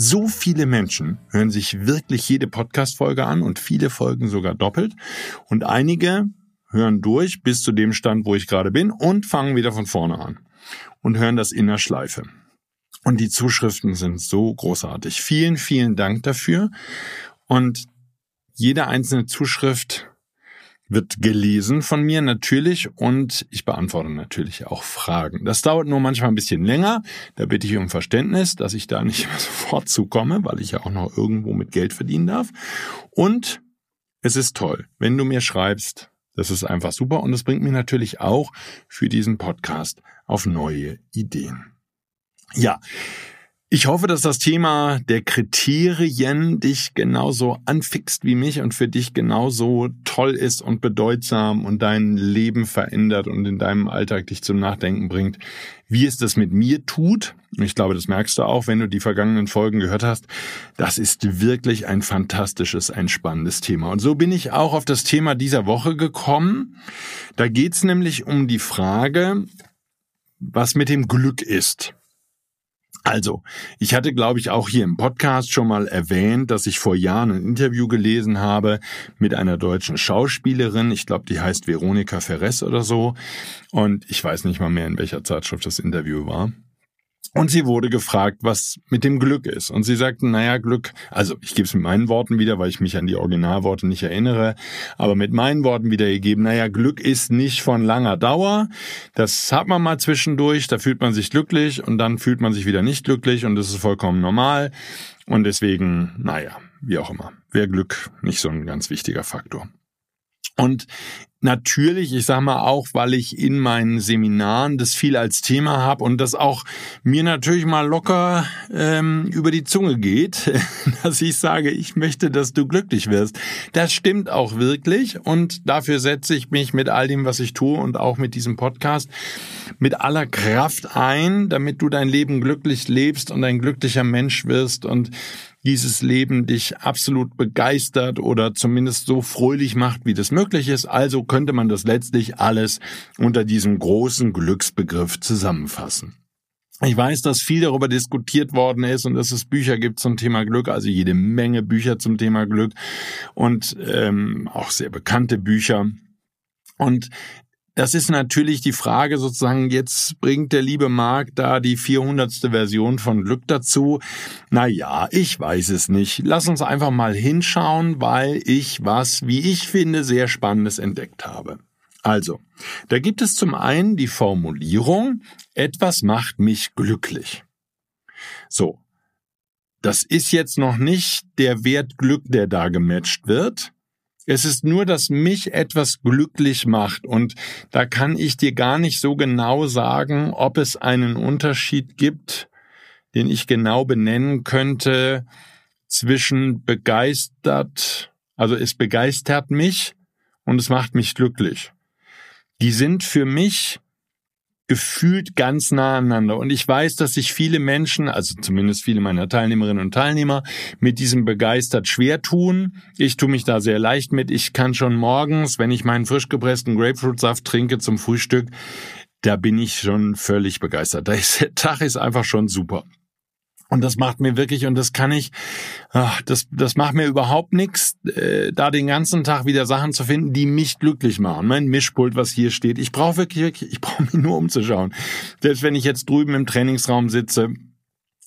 So viele Menschen hören sich wirklich jede Podcast-Folge an und viele Folgen sogar doppelt. Und einige hören durch bis zu dem Stand, wo ich gerade bin und fangen wieder von vorne an und hören das in der Schleife. Und die Zuschriften sind so großartig. Vielen, vielen Dank dafür. Und jede einzelne Zuschrift wird gelesen von mir natürlich und ich beantworte natürlich auch Fragen. Das dauert nur manchmal ein bisschen länger. Da bitte ich um Verständnis, dass ich da nicht mehr sofort zukomme, weil ich ja auch noch irgendwo mit Geld verdienen darf. Und es ist toll, wenn du mir schreibst. Das ist einfach super und es bringt mich natürlich auch für diesen Podcast auf neue Ideen. Ja, ich hoffe, dass das Thema der Kriterien dich genauso anfixt wie mich und für dich genauso toll ist und bedeutsam und dein Leben verändert und in deinem Alltag dich zum Nachdenken bringt, wie es das mit mir tut. Ich glaube, das merkst du auch, wenn du die vergangenen Folgen gehört hast. Das ist wirklich ein fantastisches, ein spannendes Thema. Und so bin ich auch auf das Thema dieser Woche gekommen. Da geht's nämlich um die Frage, was mit dem Glück ist. Also, ich hatte, glaube ich, auch hier im Podcast schon mal erwähnt, dass ich vor Jahren ein Interview gelesen habe mit einer deutschen Schauspielerin. Ich glaube, die heißt Veronika Ferres oder so. Und ich weiß nicht mal mehr, in welcher Zeitschrift das Interview war. Und sie wurde gefragt, was mit dem Glück ist. Und sie sagten, naja, Glück, also ich gebe es mit meinen Worten wieder, weil ich mich an die Originalworte nicht erinnere, aber mit meinen Worten wiedergegeben, naja, Glück ist nicht von langer Dauer. Das hat man mal zwischendurch, da fühlt man sich glücklich und dann fühlt man sich wieder nicht glücklich und das ist vollkommen normal. Und deswegen, naja, wie auch immer, wäre Glück nicht so ein ganz wichtiger Faktor. Und natürlich, ich sage mal auch, weil ich in meinen Seminaren das viel als Thema habe und das auch mir natürlich mal locker ähm, über die Zunge geht, dass ich sage, ich möchte, dass du glücklich wirst. Das stimmt auch wirklich und dafür setze ich mich mit all dem, was ich tue und auch mit diesem Podcast mit aller Kraft ein, damit du dein Leben glücklich lebst und ein glücklicher Mensch wirst und dieses Leben dich absolut begeistert oder zumindest so fröhlich macht, wie das möglich ist. Also könnte man das letztlich alles unter diesem großen Glücksbegriff zusammenfassen. Ich weiß, dass viel darüber diskutiert worden ist und dass es Bücher gibt zum Thema Glück, also jede Menge Bücher zum Thema Glück und ähm, auch sehr bekannte Bücher. Und das ist natürlich die Frage sozusagen, jetzt bringt der liebe Marc da die 400. Version von Glück dazu. Na ja, ich weiß es nicht. Lass uns einfach mal hinschauen, weil ich was, wie ich finde, sehr Spannendes entdeckt habe. Also, da gibt es zum einen die Formulierung, etwas macht mich glücklich. So. Das ist jetzt noch nicht der Wert Glück, der da gematcht wird, es ist nur, dass mich etwas glücklich macht und da kann ich dir gar nicht so genau sagen, ob es einen Unterschied gibt, den ich genau benennen könnte zwischen begeistert, also es begeistert mich und es macht mich glücklich. Die sind für mich gefühlt ganz nah aneinander. Und ich weiß, dass sich viele Menschen, also zumindest viele meiner Teilnehmerinnen und Teilnehmer, mit diesem begeistert schwer tun. Ich tue mich da sehr leicht mit. Ich kann schon morgens, wenn ich meinen frisch gepressten Grapefruitsaft trinke zum Frühstück, da bin ich schon völlig begeistert. Der Tag ist einfach schon super. Und das macht mir wirklich, und das kann ich, ach, das, das macht mir überhaupt nichts, äh, da den ganzen Tag wieder Sachen zu finden, die mich glücklich machen. Mein Mischpult, was hier steht, ich brauche wirklich, wirklich, ich brauche mich nur umzuschauen. Selbst wenn ich jetzt drüben im Trainingsraum sitze,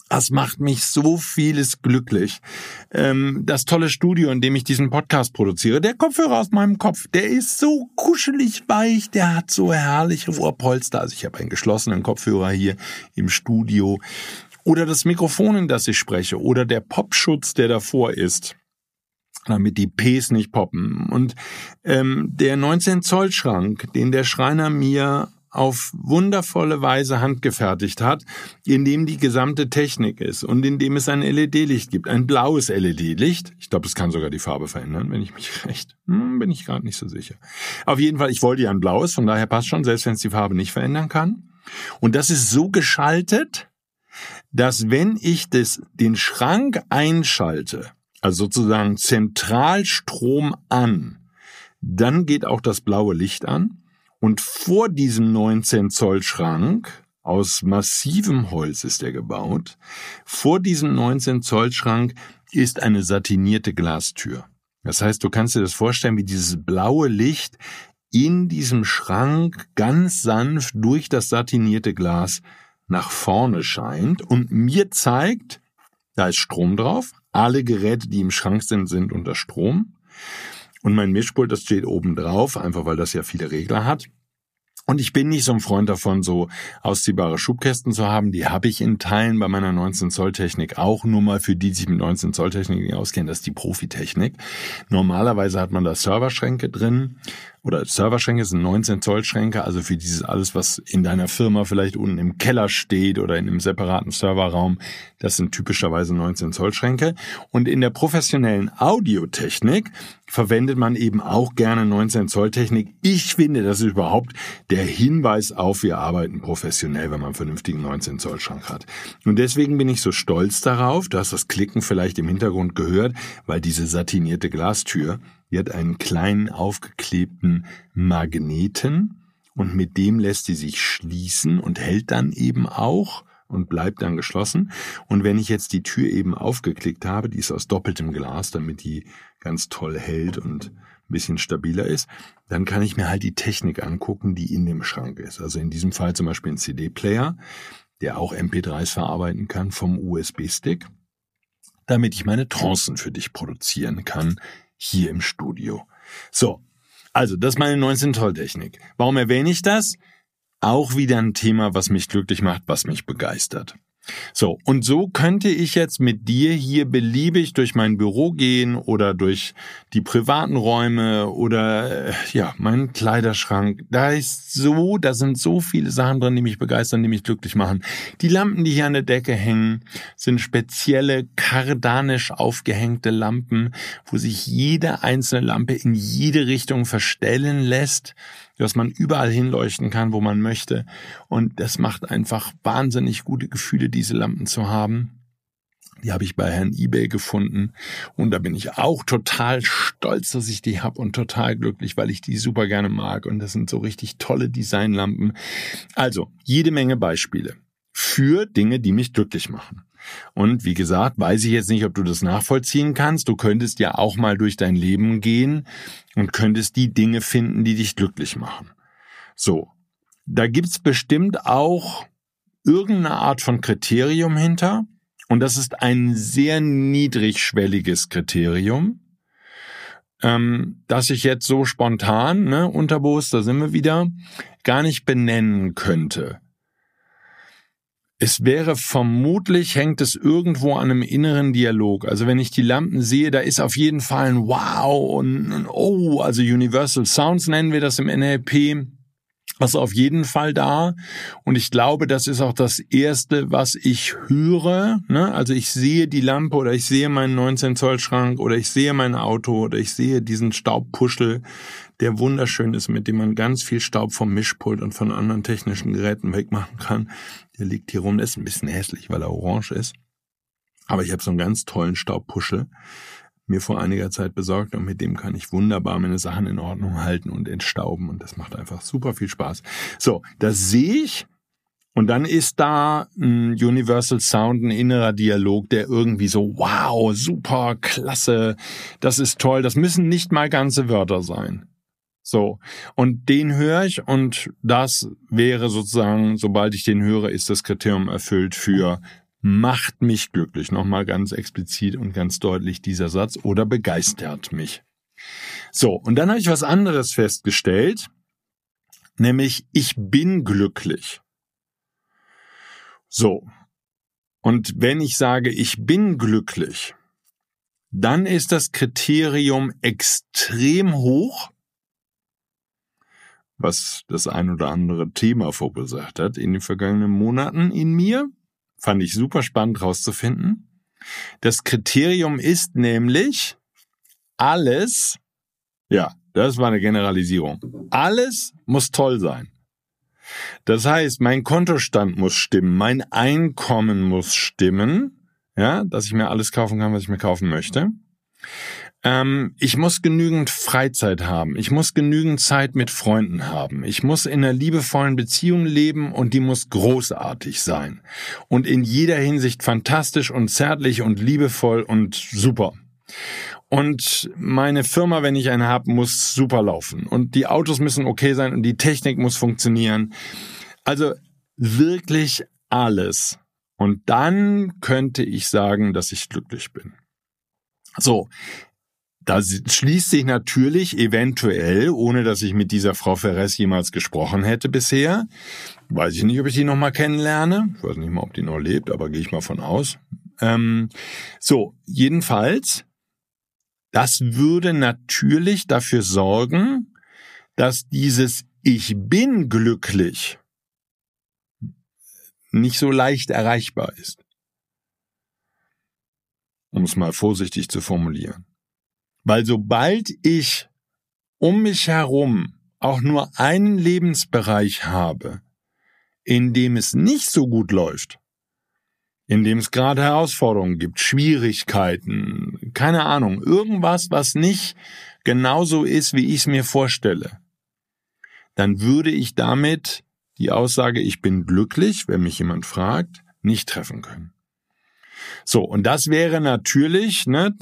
Das macht mich so vieles glücklich. Ähm, das tolle Studio, in dem ich diesen Podcast produziere, der Kopfhörer aus meinem Kopf, der ist so kuschelig weich, der hat so herrliche Ohrpolster. Also ich habe einen geschlossenen Kopfhörer hier im Studio. Oder das Mikrofon, in das ich spreche, oder der Popschutz, der davor ist damit die Ps nicht poppen. Und ähm, der 19 Zoll Schrank, den der Schreiner mir auf wundervolle Weise handgefertigt hat, in dem die gesamte Technik ist und in dem es ein LED-Licht gibt, ein blaues LED-Licht. Ich glaube, es kann sogar die Farbe verändern, wenn ich mich recht, hm, bin ich gerade nicht so sicher. Auf jeden Fall, ich wollte ja ein blaues, von daher passt schon, selbst wenn es die Farbe nicht verändern kann. Und das ist so geschaltet, dass wenn ich das, den Schrank einschalte, also sozusagen Zentralstrom an, dann geht auch das blaue Licht an und vor diesem 19 Zoll Schrank, aus massivem Holz ist er gebaut, vor diesem 19 Zoll Schrank ist eine satinierte Glastür. Das heißt, du kannst dir das vorstellen, wie dieses blaue Licht in diesem Schrank ganz sanft durch das satinierte Glas nach vorne scheint und mir zeigt, da ist Strom drauf. Alle Geräte, die im Schrank sind, sind unter Strom. Und mein Mischpult, das steht oben drauf, einfach weil das ja viele Regler hat. Und ich bin nicht so ein Freund davon, so ausziehbare Schubkästen zu haben. Die habe ich in Teilen bei meiner 19 Zoll Technik auch nur mal für die, die sich mit 19 Zoll Technik nicht auskennen. Das ist die Profitechnik. Normalerweise hat man da Serverschränke drin oder Serverschränke sind 19 Zoll Schränke, also für dieses alles, was in deiner Firma vielleicht unten im Keller steht oder in einem separaten Serverraum, das sind typischerweise 19 Zoll Schränke. Und in der professionellen Audiotechnik verwendet man eben auch gerne 19 Zoll Technik. Ich finde, das ist überhaupt der Hinweis auf, wir arbeiten professionell, wenn man einen vernünftigen 19 Zoll Schrank hat. Und deswegen bin ich so stolz darauf, du hast das Klicken vielleicht im Hintergrund gehört, weil diese satinierte Glastür die hat einen kleinen aufgeklebten Magneten und mit dem lässt sie sich schließen und hält dann eben auch und bleibt dann geschlossen. Und wenn ich jetzt die Tür eben aufgeklickt habe, die ist aus doppeltem Glas, damit die ganz toll hält und ein bisschen stabiler ist, dann kann ich mir halt die Technik angucken, die in dem Schrank ist. Also in diesem Fall zum Beispiel ein CD-Player, der auch MP3s verarbeiten kann vom USB-Stick, damit ich meine Trancen für dich produzieren kann hier im Studio. So, also das ist meine 19 Zoll Technik. Warum erwähne ich das? Auch wieder ein Thema, was mich glücklich macht, was mich begeistert. So, und so könnte ich jetzt mit dir hier beliebig durch mein Büro gehen oder durch die privaten Räume oder äh, ja, meinen Kleiderschrank. Da ist so, da sind so viele Sachen drin, die mich begeistern, die mich glücklich machen. Die Lampen, die hier an der Decke hängen, sind spezielle kardanisch aufgehängte Lampen, wo sich jede einzelne Lampe in jede Richtung verstellen lässt dass man überall hinleuchten kann, wo man möchte. Und das macht einfach wahnsinnig gute Gefühle, diese Lampen zu haben. Die habe ich bei Herrn eBay gefunden und da bin ich auch total stolz, dass ich die habe und total glücklich, weil ich die super gerne mag und das sind so richtig tolle Designlampen. Also, jede Menge Beispiele für Dinge, die mich glücklich machen. Und wie gesagt, weiß ich jetzt nicht, ob du das nachvollziehen kannst. Du könntest ja auch mal durch dein Leben gehen und könntest die Dinge finden, die dich glücklich machen. So, da gibt's bestimmt auch irgendeine Art von Kriterium hinter. Und das ist ein sehr niedrigschwelliges Kriterium, ähm, das ich jetzt so spontan, ne, unterbewusst, da sind wir wieder, gar nicht benennen könnte. Es wäre vermutlich, hängt es irgendwo an einem inneren Dialog. Also wenn ich die Lampen sehe, da ist auf jeden Fall ein Wow und ein Oh, also Universal Sounds nennen wir das im NLP. Was auf jeden Fall da. Und ich glaube, das ist auch das Erste, was ich höre. Ne? Also ich sehe die Lampe oder ich sehe meinen 19 Zoll Schrank oder ich sehe mein Auto oder ich sehe diesen Staubpuschel, der wunderschön ist, mit dem man ganz viel Staub vom Mischpult und von anderen technischen Geräten wegmachen kann. Der liegt hier rum, der ist ein bisschen hässlich, weil er orange ist. Aber ich habe so einen ganz tollen Staubpuschel mir vor einiger Zeit besorgt und mit dem kann ich wunderbar meine Sachen in Ordnung halten und entstauben und das macht einfach super viel Spaß. So, das sehe ich und dann ist da ein Universal Sound, ein innerer Dialog, der irgendwie so, wow, super, klasse, das ist toll. Das müssen nicht mal ganze Wörter sein. So. Und den höre ich und das wäre sozusagen, sobald ich den höre, ist das Kriterium erfüllt für macht mich glücklich. Nochmal ganz explizit und ganz deutlich dieser Satz oder begeistert mich. So, und dann habe ich was anderes festgestellt, nämlich ich bin glücklich. So, und wenn ich sage, ich bin glücklich, dann ist das Kriterium extrem hoch, was das ein oder andere Thema verursacht hat in den vergangenen Monaten in mir. Fand ich super spannend rauszufinden. Das Kriterium ist nämlich alles, ja, das war eine Generalisierung. Alles muss toll sein. Das heißt, mein Kontostand muss stimmen, mein Einkommen muss stimmen, ja, dass ich mir alles kaufen kann, was ich mir kaufen möchte. Ähm, ich muss genügend Freizeit haben. Ich muss genügend Zeit mit Freunden haben. Ich muss in einer liebevollen Beziehung leben und die muss großartig sein. Und in jeder Hinsicht fantastisch und zärtlich und liebevoll und super. Und meine Firma, wenn ich eine habe, muss super laufen. Und die Autos müssen okay sein und die Technik muss funktionieren. Also wirklich alles. Und dann könnte ich sagen, dass ich glücklich bin. So, da schließt sich natürlich eventuell, ohne dass ich mit dieser Frau Ferres jemals gesprochen hätte bisher, weiß ich nicht, ob ich die nochmal kennenlerne. Ich weiß nicht mal, ob die noch lebt, aber gehe ich mal von aus. Ähm, so, jedenfalls, das würde natürlich dafür sorgen, dass dieses Ich bin glücklich nicht so leicht erreichbar ist. Um es mal vorsichtig zu formulieren. Weil sobald ich um mich herum auch nur einen Lebensbereich habe, in dem es nicht so gut läuft, in dem es gerade Herausforderungen gibt, Schwierigkeiten, keine Ahnung, irgendwas, was nicht genauso ist, wie ich es mir vorstelle, dann würde ich damit die Aussage, ich bin glücklich, wenn mich jemand fragt, nicht treffen können. So, und das wäre natürlich, ne,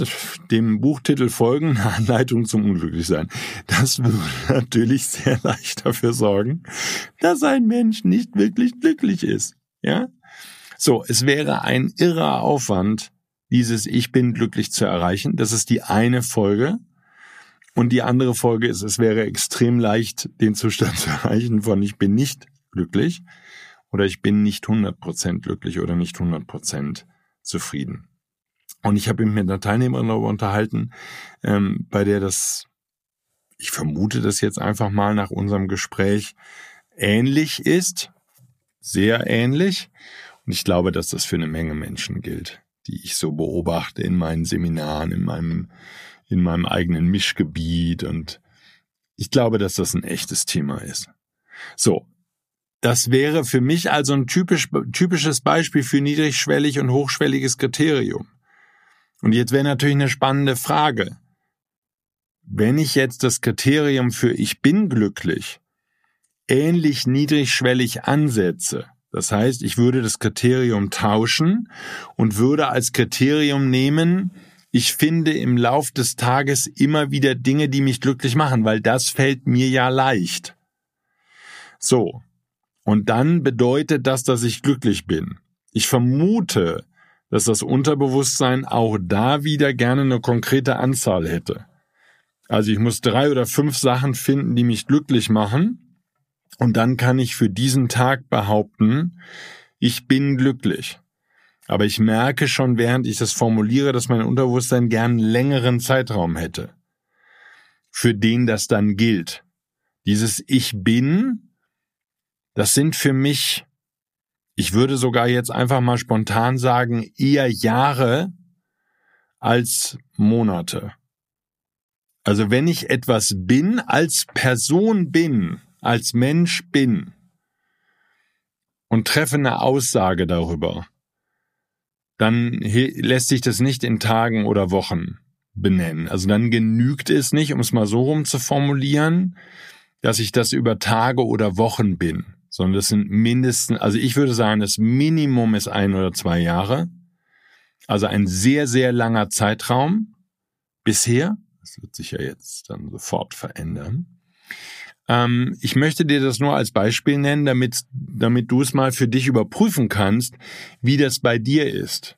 dem Buchtitel folgen, eine Anleitung zum Unglücklichsein. Das würde natürlich sehr leicht dafür sorgen, dass ein Mensch nicht wirklich glücklich ist. Ja? So, es wäre ein irrer Aufwand, dieses Ich bin glücklich zu erreichen. Das ist die eine Folge. Und die andere Folge ist, es wäre extrem leicht, den Zustand zu erreichen von Ich bin nicht glücklich oder ich bin nicht 100% glücklich oder nicht 100% zufrieden. Und ich habe mich mit einer Teilnehmerin darüber unterhalten, ähm, bei der das, ich vermute das jetzt einfach mal nach unserem Gespräch, ähnlich ist, sehr ähnlich. Und ich glaube, dass das für eine Menge Menschen gilt, die ich so beobachte in meinen Seminaren, in meinem, in meinem eigenen Mischgebiet. Und ich glaube, dass das ein echtes Thema ist. So, das wäre für mich also ein typisch, typisches Beispiel für niedrigschwellig und hochschwelliges Kriterium. Und jetzt wäre natürlich eine spannende Frage. Wenn ich jetzt das Kriterium für ich bin glücklich ähnlich niedrigschwellig ansetze, das heißt, ich würde das Kriterium tauschen und würde als Kriterium nehmen, ich finde im Lauf des Tages immer wieder Dinge, die mich glücklich machen, weil das fällt mir ja leicht. So, und dann bedeutet das, dass ich glücklich bin. Ich vermute, dass das Unterbewusstsein auch da wieder gerne eine konkrete Anzahl hätte. Also ich muss drei oder fünf Sachen finden, die mich glücklich machen. Und dann kann ich für diesen Tag behaupten, ich bin glücklich. Aber ich merke schon, während ich das formuliere, dass mein Unterbewusstsein gern einen längeren Zeitraum hätte, für den das dann gilt. Dieses Ich bin das sind für mich, ich würde sogar jetzt einfach mal spontan sagen, eher Jahre als Monate. Also wenn ich etwas bin, als Person bin, als Mensch bin und treffe eine Aussage darüber, dann lässt sich das nicht in Tagen oder Wochen benennen. Also dann genügt es nicht, um es mal so rum zu formulieren, dass ich das über Tage oder Wochen bin sondern das sind mindestens, also ich würde sagen, das Minimum ist ein oder zwei Jahre. Also ein sehr, sehr langer Zeitraum bisher. Das wird sich ja jetzt dann sofort verändern. Ähm, ich möchte dir das nur als Beispiel nennen, damit, damit du es mal für dich überprüfen kannst, wie das bei dir ist.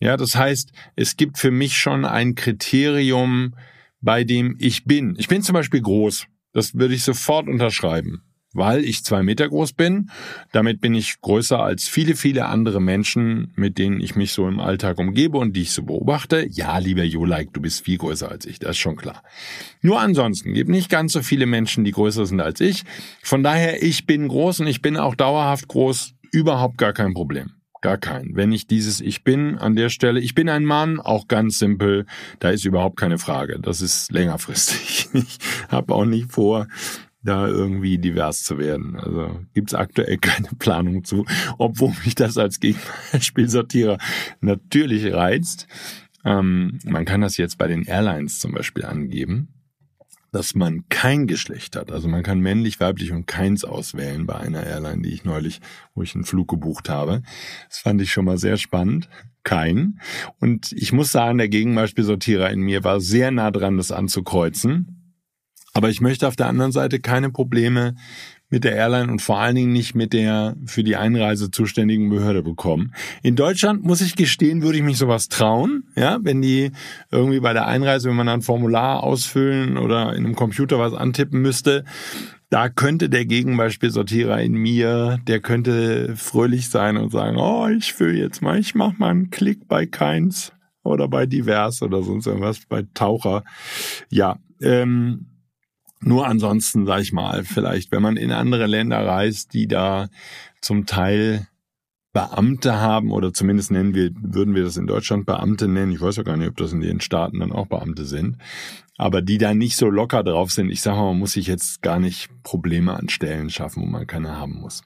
Ja, das heißt, es gibt für mich schon ein Kriterium, bei dem ich bin. Ich bin zum Beispiel groß. Das würde ich sofort unterschreiben weil ich zwei Meter groß bin. Damit bin ich größer als viele, viele andere Menschen, mit denen ich mich so im Alltag umgebe und die ich so beobachte. Ja, lieber Jolike, du bist viel größer als ich, das ist schon klar. Nur ansonsten gibt nicht ganz so viele Menschen, die größer sind als ich. Von daher, ich bin groß und ich bin auch dauerhaft groß, überhaupt gar kein Problem. Gar kein. Wenn ich dieses Ich bin an der Stelle, ich bin ein Mann, auch ganz simpel, da ist überhaupt keine Frage. Das ist längerfristig. Ich habe auch nicht vor, da irgendwie divers zu werden. Also gibt's aktuell keine Planung zu, obwohl mich das als Gegenspielsortierer natürlich reizt. Ähm, man kann das jetzt bei den Airlines zum Beispiel angeben, dass man kein Geschlecht hat. Also man kann männlich, weiblich und keins auswählen bei einer Airline, die ich neulich, wo ich einen Flug gebucht habe. Das fand ich schon mal sehr spannend. Kein. Und ich muss sagen, der Gegenbeispielsortierer in mir war sehr nah dran, das anzukreuzen aber ich möchte auf der anderen Seite keine Probleme mit der Airline und vor allen Dingen nicht mit der für die Einreise zuständigen Behörde bekommen. In Deutschland muss ich gestehen, würde ich mich sowas trauen, ja, wenn die irgendwie bei der Einreise, wenn man ein Formular ausfüllen oder in einem Computer was antippen müsste, da könnte der Gegenbeispielsortierer in mir, der könnte fröhlich sein und sagen, oh, ich fülle jetzt mal, ich mach mal einen Klick bei keins oder bei divers oder sonst irgendwas, bei Taucher. Ja, ähm, nur ansonsten, sag ich mal, vielleicht, wenn man in andere Länder reist, die da zum Teil Beamte haben, oder zumindest nennen wir, würden wir das in Deutschland Beamte nennen. Ich weiß ja gar nicht, ob das in den Staaten dann auch Beamte sind. Aber die da nicht so locker drauf sind. Ich sage mal, man muss sich jetzt gar nicht Probleme an Stellen schaffen, wo man keine haben muss.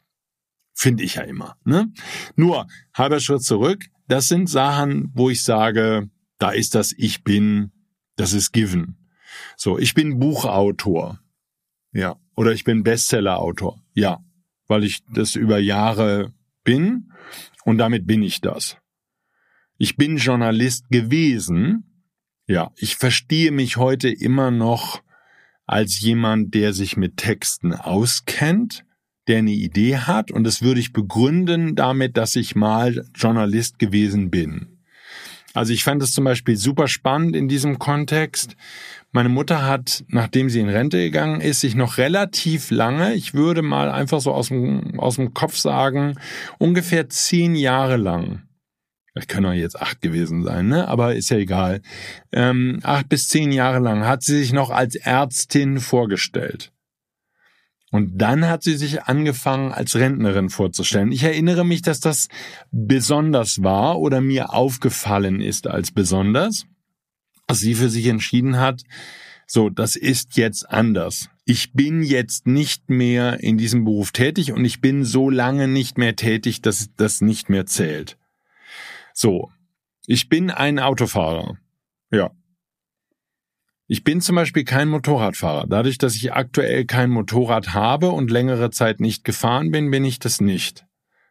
Finde ich ja immer. Ne? Nur, halber Schritt zurück. Das sind Sachen, wo ich sage, da ist das Ich bin, das ist given. So, ich bin Buchautor. Ja. Oder ich bin Bestsellerautor. Ja. Weil ich das über Jahre bin und damit bin ich das. Ich bin Journalist gewesen. Ja. Ich verstehe mich heute immer noch als jemand, der sich mit Texten auskennt, der eine Idee hat und das würde ich begründen damit, dass ich mal Journalist gewesen bin. Also ich fand es zum Beispiel super spannend in diesem Kontext, meine Mutter hat, nachdem sie in Rente gegangen ist, sich noch relativ lange, ich würde mal einfach so aus dem, aus dem Kopf sagen, ungefähr zehn Jahre lang, ich kann auch jetzt acht gewesen sein, ne? aber ist ja egal, ähm, acht bis zehn Jahre lang hat sie sich noch als Ärztin vorgestellt. Und dann hat sie sich angefangen, als Rentnerin vorzustellen. Ich erinnere mich, dass das besonders war oder mir aufgefallen ist als besonders dass sie für sich entschieden hat, so, das ist jetzt anders. Ich bin jetzt nicht mehr in diesem Beruf tätig und ich bin so lange nicht mehr tätig, dass das nicht mehr zählt. So, ich bin ein Autofahrer. Ja. Ich bin zum Beispiel kein Motorradfahrer. Dadurch, dass ich aktuell kein Motorrad habe und längere Zeit nicht gefahren bin, bin ich das nicht.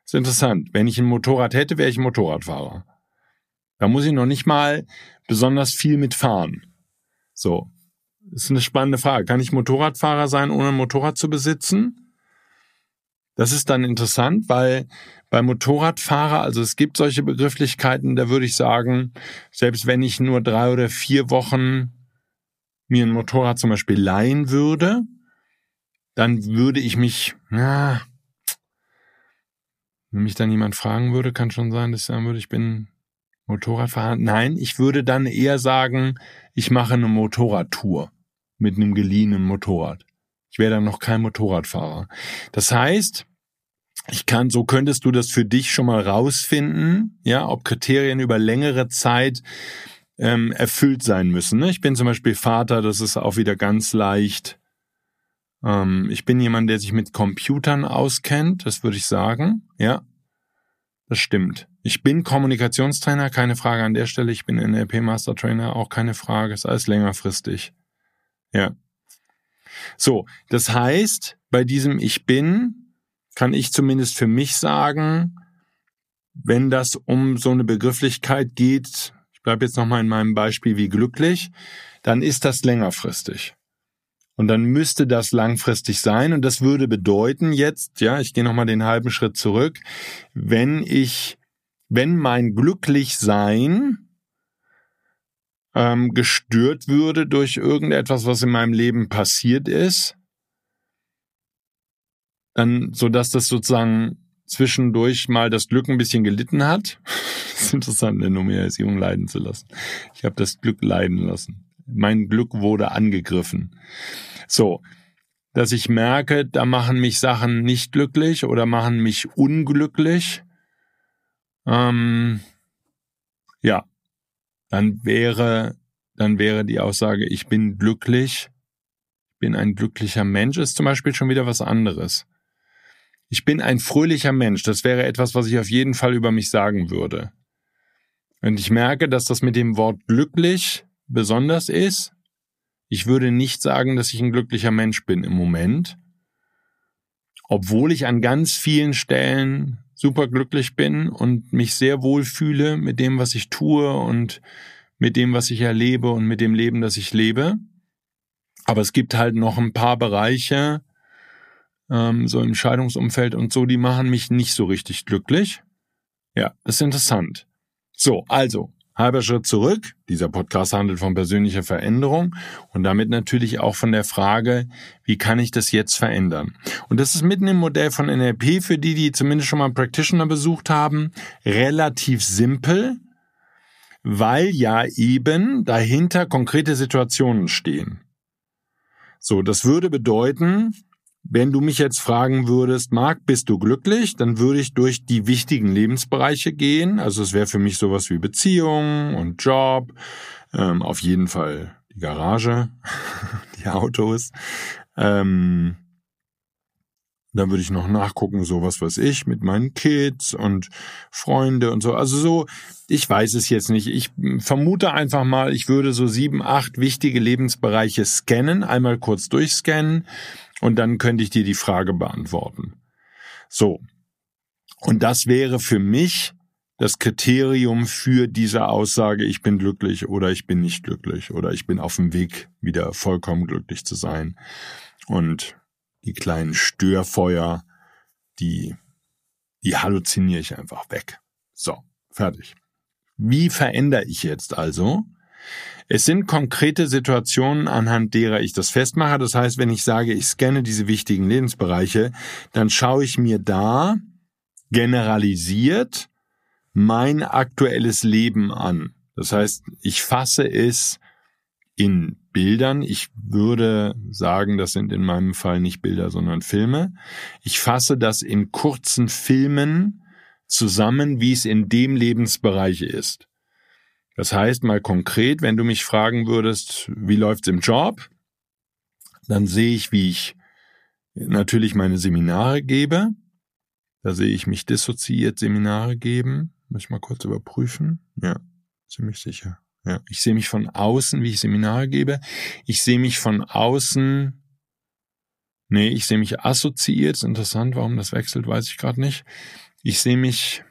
Das ist interessant. Wenn ich ein Motorrad hätte, wäre ich Motorradfahrer. Da muss ich noch nicht mal besonders viel mitfahren. So. Das ist eine spannende Frage. Kann ich Motorradfahrer sein, ohne ein Motorrad zu besitzen? Das ist dann interessant, weil bei Motorradfahrer, also es gibt solche Begrifflichkeiten, da würde ich sagen, selbst wenn ich nur drei oder vier Wochen mir ein Motorrad zum Beispiel leihen würde, dann würde ich mich, ja, wenn mich dann jemand fragen würde, kann schon sein, dass ich sagen würde, ich bin Motorradfahren? Nein, ich würde dann eher sagen, ich mache eine Motorradtour mit einem geliehenen Motorrad. Ich wäre dann noch kein Motorradfahrer. Das heißt, ich kann, so könntest du das für dich schon mal rausfinden, ja, ob Kriterien über längere Zeit ähm, erfüllt sein müssen. Ne? Ich bin zum Beispiel Vater, das ist auch wieder ganz leicht. Ähm, ich bin jemand, der sich mit Computern auskennt, das würde ich sagen, ja. Das stimmt. Ich bin Kommunikationstrainer, keine Frage an der Stelle. Ich bin NLP Master Trainer, auch keine Frage. Ist alles längerfristig. Ja. So, das heißt, bei diesem Ich bin kann ich zumindest für mich sagen, wenn das um so eine Begrifflichkeit geht, ich bleibe jetzt nochmal in meinem Beispiel wie glücklich, dann ist das längerfristig. Und dann müsste das langfristig sein. Und das würde bedeuten jetzt, ja, ich gehe nochmal den halben Schritt zurück, wenn ich, wenn mein Glücklichsein ähm, gestört würde durch irgendetwas, was in meinem Leben passiert ist, dann, so dass das sozusagen zwischendurch mal das Glück ein bisschen gelitten hat. das ist interessant, eine Numerisierung leiden zu lassen. Ich habe das Glück leiden lassen. Mein Glück wurde angegriffen. So, dass ich merke, da machen mich Sachen nicht glücklich oder machen mich unglücklich. Ähm, ja, dann wäre, dann wäre die Aussage, ich bin glücklich, bin ein glücklicher Mensch, ist zum Beispiel schon wieder was anderes. Ich bin ein fröhlicher Mensch, das wäre etwas, was ich auf jeden Fall über mich sagen würde. Und ich merke, dass das mit dem Wort glücklich besonders ist. Ich würde nicht sagen, dass ich ein glücklicher Mensch bin im Moment, obwohl ich an ganz vielen Stellen super glücklich bin und mich sehr wohl fühle mit dem, was ich tue und mit dem, was ich erlebe und mit dem Leben, das ich lebe. Aber es gibt halt noch ein paar Bereiche, ähm, so im Scheidungsumfeld und so, die machen mich nicht so richtig glücklich. Ja, ist interessant. So, also, Halber Schritt zurück. Dieser Podcast handelt von persönlicher Veränderung und damit natürlich auch von der Frage, wie kann ich das jetzt verändern? Und das ist mitten im Modell von NLP für die, die zumindest schon mal einen Practitioner besucht haben, relativ simpel, weil ja eben dahinter konkrete Situationen stehen. So, das würde bedeuten, wenn du mich jetzt fragen würdest, Marc, bist du glücklich? Dann würde ich durch die wichtigen Lebensbereiche gehen. Also es wäre für mich sowas wie Beziehung und Job, ähm, auf jeden Fall die Garage, die Autos. Ähm, dann würde ich noch nachgucken, so was ich, mit meinen Kids und Freunde und so. Also so, ich weiß es jetzt nicht. Ich vermute einfach mal, ich würde so sieben, acht wichtige Lebensbereiche scannen, einmal kurz durchscannen und dann könnte ich dir die Frage beantworten. So. Und das wäre für mich das Kriterium für diese Aussage, ich bin glücklich oder ich bin nicht glücklich oder ich bin auf dem Weg, wieder vollkommen glücklich zu sein. Und die kleinen Störfeuer, die, die halluziniere ich einfach weg. So, fertig. Wie verändere ich jetzt also? Es sind konkrete Situationen, anhand derer ich das festmache. Das heißt, wenn ich sage, ich scanne diese wichtigen Lebensbereiche, dann schaue ich mir da generalisiert mein aktuelles Leben an. Das heißt, ich fasse es in Bildern. Ich würde sagen, das sind in meinem Fall nicht Bilder, sondern Filme. Ich fasse das in kurzen Filmen zusammen, wie es in dem Lebensbereich ist. Das heißt mal konkret, wenn du mich fragen würdest, wie läuft's im Job, dann sehe ich, wie ich natürlich meine Seminare gebe. Da sehe ich mich dissoziiert Seminare geben. Muss ich mal kurz überprüfen. Ja, ziemlich sicher. Ja, ich sehe mich von außen, wie ich Seminare gebe. Ich sehe mich von außen. Nee, ich sehe mich assoziiert. Ist interessant, warum das wechselt, weiß ich gerade nicht. Ich sehe mich,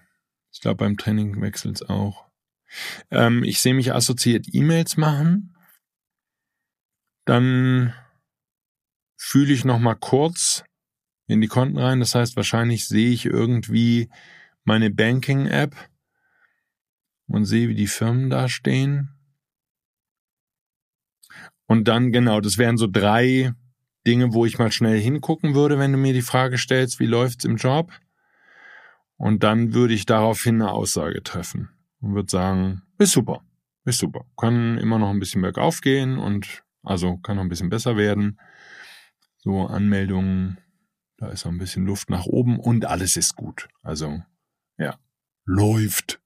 ich glaube beim Training wechselt es auch. Ähm, ich sehe mich assoziiert E-Mails machen. Dann fühle ich noch mal kurz in die Konten rein. Das heißt, wahrscheinlich sehe ich irgendwie meine Banking-App und sehe, wie die Firmen da stehen. Und dann, genau, das wären so drei Dinge, wo ich mal schnell hingucken würde, wenn du mir die Frage stellst, wie läuft's im Job? Und dann würde ich daraufhin eine Aussage treffen und würde sagen, ist super, ist super. Kann immer noch ein bisschen bergauf gehen und also kann noch ein bisschen besser werden. So Anmeldungen, da ist noch ein bisschen Luft nach oben und alles ist gut. Also ja, läuft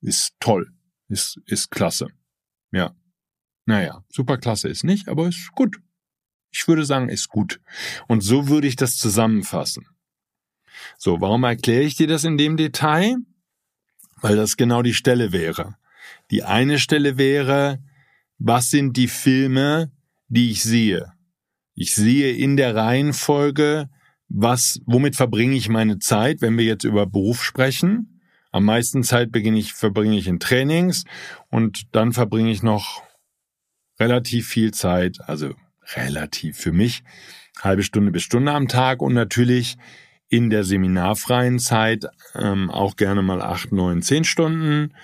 ist toll, ist, ist klasse. Ja. Naja, superklasse ist nicht, aber ist gut. Ich würde sagen, ist gut. Und so würde ich das zusammenfassen. So, warum erkläre ich dir das in dem Detail? Weil das genau die Stelle wäre. Die eine Stelle wäre, was sind die Filme, die ich sehe? Ich sehe in der Reihenfolge, was, womit verbringe ich meine Zeit, wenn wir jetzt über Beruf sprechen? Am meisten Zeit beginne ich, verbringe ich in Trainings und dann verbringe ich noch relativ viel Zeit, also relativ für mich, halbe Stunde bis Stunde am Tag und natürlich in der seminarfreien Zeit ähm, auch gerne mal acht, neun, zehn Stunden,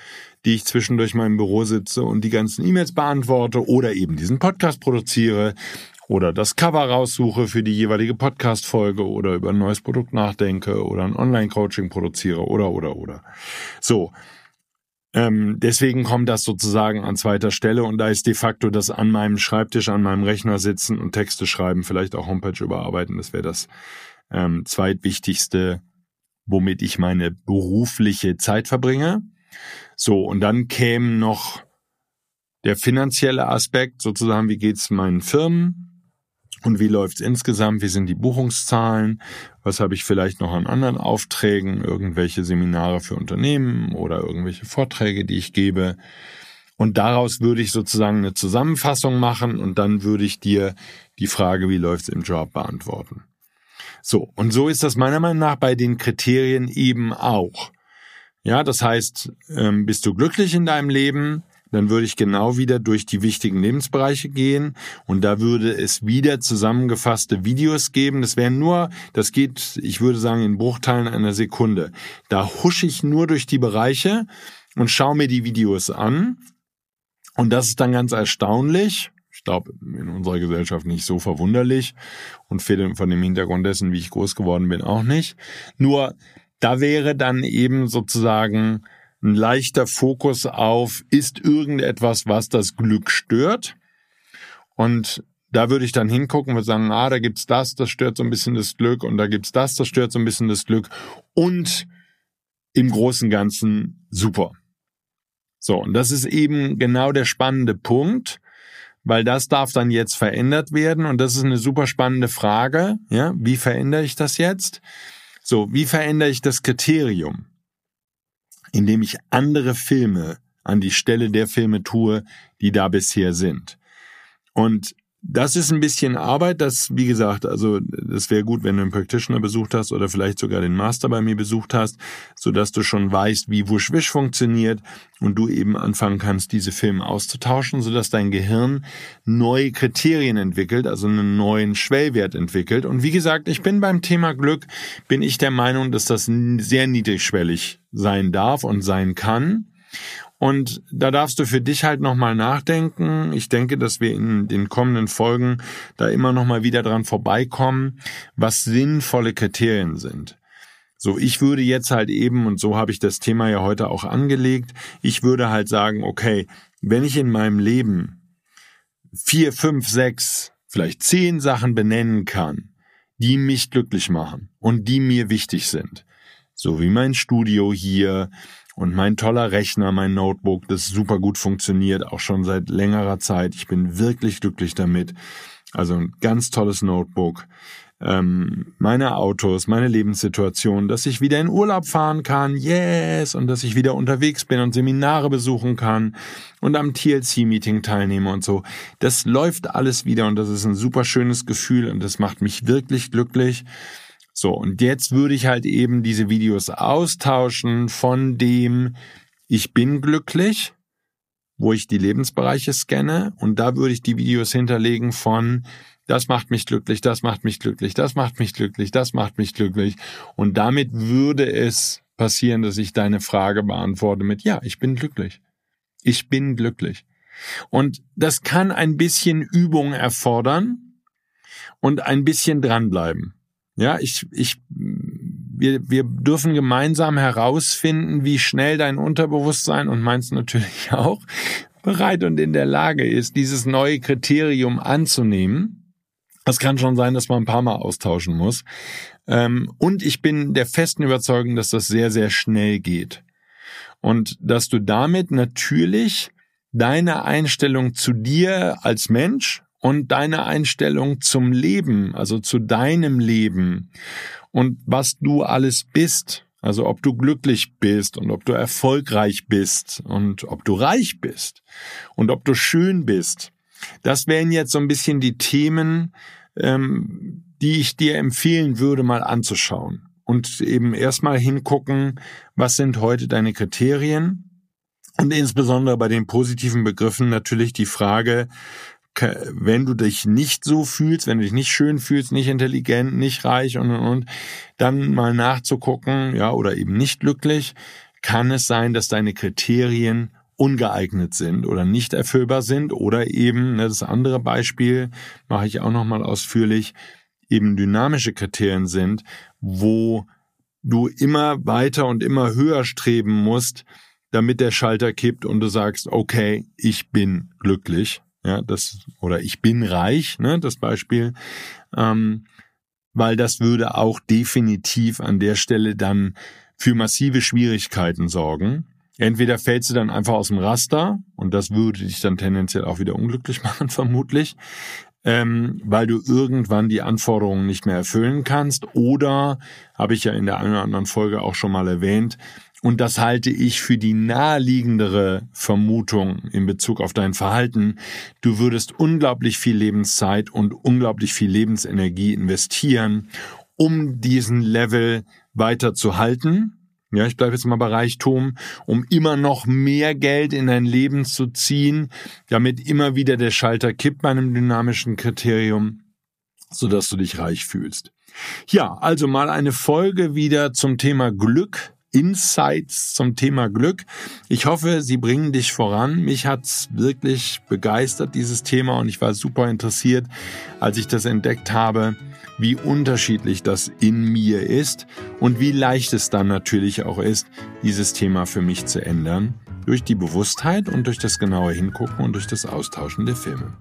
die ich zwischendurch mal im Büro sitze und die ganzen E-Mails beantworte oder eben diesen Podcast produziere oder das Cover raussuche für die jeweilige Podcast-Folge oder über ein neues Produkt nachdenke oder ein Online-Coaching produziere oder oder oder. So. Ähm, deswegen kommt das sozusagen an zweiter Stelle und da ist de facto das an meinem Schreibtisch, an meinem Rechner sitzen und Texte schreiben, vielleicht auch Homepage überarbeiten, das wäre das ähm, zweitwichtigste, womit ich meine berufliche Zeit verbringe. So, und dann käme noch der finanzielle Aspekt, sozusagen, wie geht's meinen Firmen? Und wie läuft's insgesamt? Wie sind die Buchungszahlen? Was habe ich vielleicht noch an anderen Aufträgen? Irgendwelche Seminare für Unternehmen oder irgendwelche Vorträge, die ich gebe? Und daraus würde ich sozusagen eine Zusammenfassung machen und dann würde ich dir die Frage, wie läuft's im Job beantworten. So, und so ist das meiner Meinung nach bei den Kriterien eben auch. Ja, das heißt, ähm, bist du glücklich in deinem Leben, dann würde ich genau wieder durch die wichtigen Lebensbereiche gehen und da würde es wieder zusammengefasste Videos geben. Das wären nur, das geht, ich würde sagen, in Bruchteilen einer Sekunde. Da husche ich nur durch die Bereiche und schaue mir die Videos an. Und das ist dann ganz erstaunlich, ich glaube, in unserer Gesellschaft nicht so verwunderlich und von dem Hintergrund dessen, wie ich groß geworden bin, auch nicht. Nur da wäre dann eben sozusagen ein leichter Fokus auf, ist irgendetwas, was das Glück stört? Und da würde ich dann hingucken und sagen, ah, da gibt's das, das stört so ein bisschen das Glück und da gibt's das, das stört so ein bisschen das Glück und im Großen und Ganzen super. So, und das ist eben genau der spannende Punkt, weil das darf dann jetzt verändert werden und das ist eine super spannende Frage. Ja, wie verändere ich das jetzt? So, wie verändere ich das Kriterium, indem ich andere Filme an die Stelle der Filme tue, die da bisher sind? Und das ist ein bisschen Arbeit, das, wie gesagt, also das wäre gut, wenn du einen Practitioner besucht hast oder vielleicht sogar den Master bei mir besucht hast, so dass du schon weißt, wie Wusch Wisch funktioniert und du eben anfangen kannst, diese Filme auszutauschen, so dass dein Gehirn neue Kriterien entwickelt, also einen neuen Schwellwert entwickelt. Und wie gesagt, ich bin beim Thema Glück, bin ich der Meinung, dass das sehr niedrigschwellig sein darf und sein kann. Und da darfst du für dich halt nochmal nachdenken. Ich denke, dass wir in den kommenden Folgen da immer nochmal wieder dran vorbeikommen, was sinnvolle Kriterien sind. So, ich würde jetzt halt eben, und so habe ich das Thema ja heute auch angelegt, ich würde halt sagen, okay, wenn ich in meinem Leben vier, fünf, sechs, vielleicht zehn Sachen benennen kann, die mich glücklich machen und die mir wichtig sind, so wie mein Studio hier, und mein toller Rechner, mein Notebook, das super gut funktioniert, auch schon seit längerer Zeit. Ich bin wirklich glücklich damit. Also ein ganz tolles Notebook. Ähm, meine Autos, meine Lebenssituation, dass ich wieder in Urlaub fahren kann, yes, und dass ich wieder unterwegs bin und Seminare besuchen kann und am TLC-Meeting teilnehme und so. Das läuft alles wieder und das ist ein super schönes Gefühl und das macht mich wirklich glücklich. So, und jetzt würde ich halt eben diese Videos austauschen von dem Ich bin glücklich, wo ich die Lebensbereiche scanne und da würde ich die Videos hinterlegen von das macht mich glücklich, das macht mich glücklich, das macht mich glücklich, das macht mich glücklich und damit würde es passieren, dass ich deine Frage beantworte mit ja, ich bin glücklich. Ich bin glücklich. Und das kann ein bisschen Übung erfordern und ein bisschen dranbleiben. Ja, ich, ich, wir, wir dürfen gemeinsam herausfinden, wie schnell dein Unterbewusstsein und meins natürlich auch bereit und in der Lage ist, dieses neue Kriterium anzunehmen. Es kann schon sein, dass man ein paar Mal austauschen muss. Ähm, und ich bin der festen Überzeugung, dass das sehr, sehr schnell geht. Und dass du damit natürlich deine Einstellung zu dir als Mensch und deine Einstellung zum Leben, also zu deinem Leben und was du alles bist. Also ob du glücklich bist und ob du erfolgreich bist und ob du reich bist und ob du schön bist. Das wären jetzt so ein bisschen die Themen, ähm, die ich dir empfehlen würde, mal anzuschauen. Und eben erstmal hingucken, was sind heute deine Kriterien? Und insbesondere bei den positiven Begriffen natürlich die Frage, wenn du dich nicht so fühlst, wenn du dich nicht schön fühlst, nicht intelligent, nicht reich und und und, dann mal nachzugucken, ja, oder eben nicht glücklich, kann es sein, dass deine Kriterien ungeeignet sind oder nicht erfüllbar sind oder eben, ne, das andere Beispiel mache ich auch nochmal ausführlich, eben dynamische Kriterien sind, wo du immer weiter und immer höher streben musst, damit der Schalter kippt und du sagst, okay, ich bin glücklich, ja, das oder ich bin reich, ne, das Beispiel, ähm, weil das würde auch definitiv an der Stelle dann für massive Schwierigkeiten sorgen. Entweder fällst du dann einfach aus dem Raster und das würde dich dann tendenziell auch wieder unglücklich machen, vermutlich, ähm, weil du irgendwann die Anforderungen nicht mehr erfüllen kannst. Oder, habe ich ja in der einen oder anderen Folge auch schon mal erwähnt, und das halte ich für die naheliegendere Vermutung in Bezug auf dein Verhalten. Du würdest unglaublich viel Lebenszeit und unglaublich viel Lebensenergie investieren, um diesen Level weiter zu halten. Ja, ich bleibe jetzt mal bei Reichtum, um immer noch mehr Geld in dein Leben zu ziehen, damit immer wieder der Schalter kippt bei einem dynamischen Kriterium, sodass du dich reich fühlst. Ja, also mal eine Folge wieder zum Thema Glück. Insights zum Thema Glück. Ich hoffe, sie bringen dich voran. Mich hat's wirklich begeistert, dieses Thema, und ich war super interessiert, als ich das entdeckt habe wie unterschiedlich das in mir ist und wie leicht es dann natürlich auch ist, dieses Thema für mich zu ändern durch die Bewusstheit und durch das genaue Hingucken und durch das Austauschen der Filme.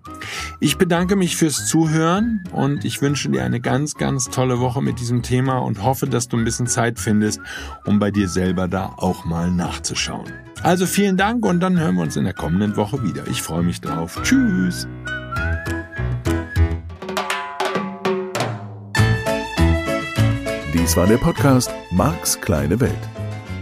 Ich bedanke mich fürs Zuhören und ich wünsche dir eine ganz, ganz tolle Woche mit diesem Thema und hoffe, dass du ein bisschen Zeit findest, um bei dir selber da auch mal nachzuschauen. Also vielen Dank und dann hören wir uns in der kommenden Woche wieder. Ich freue mich drauf. Tschüss. Dies war der Podcast Marks kleine Welt.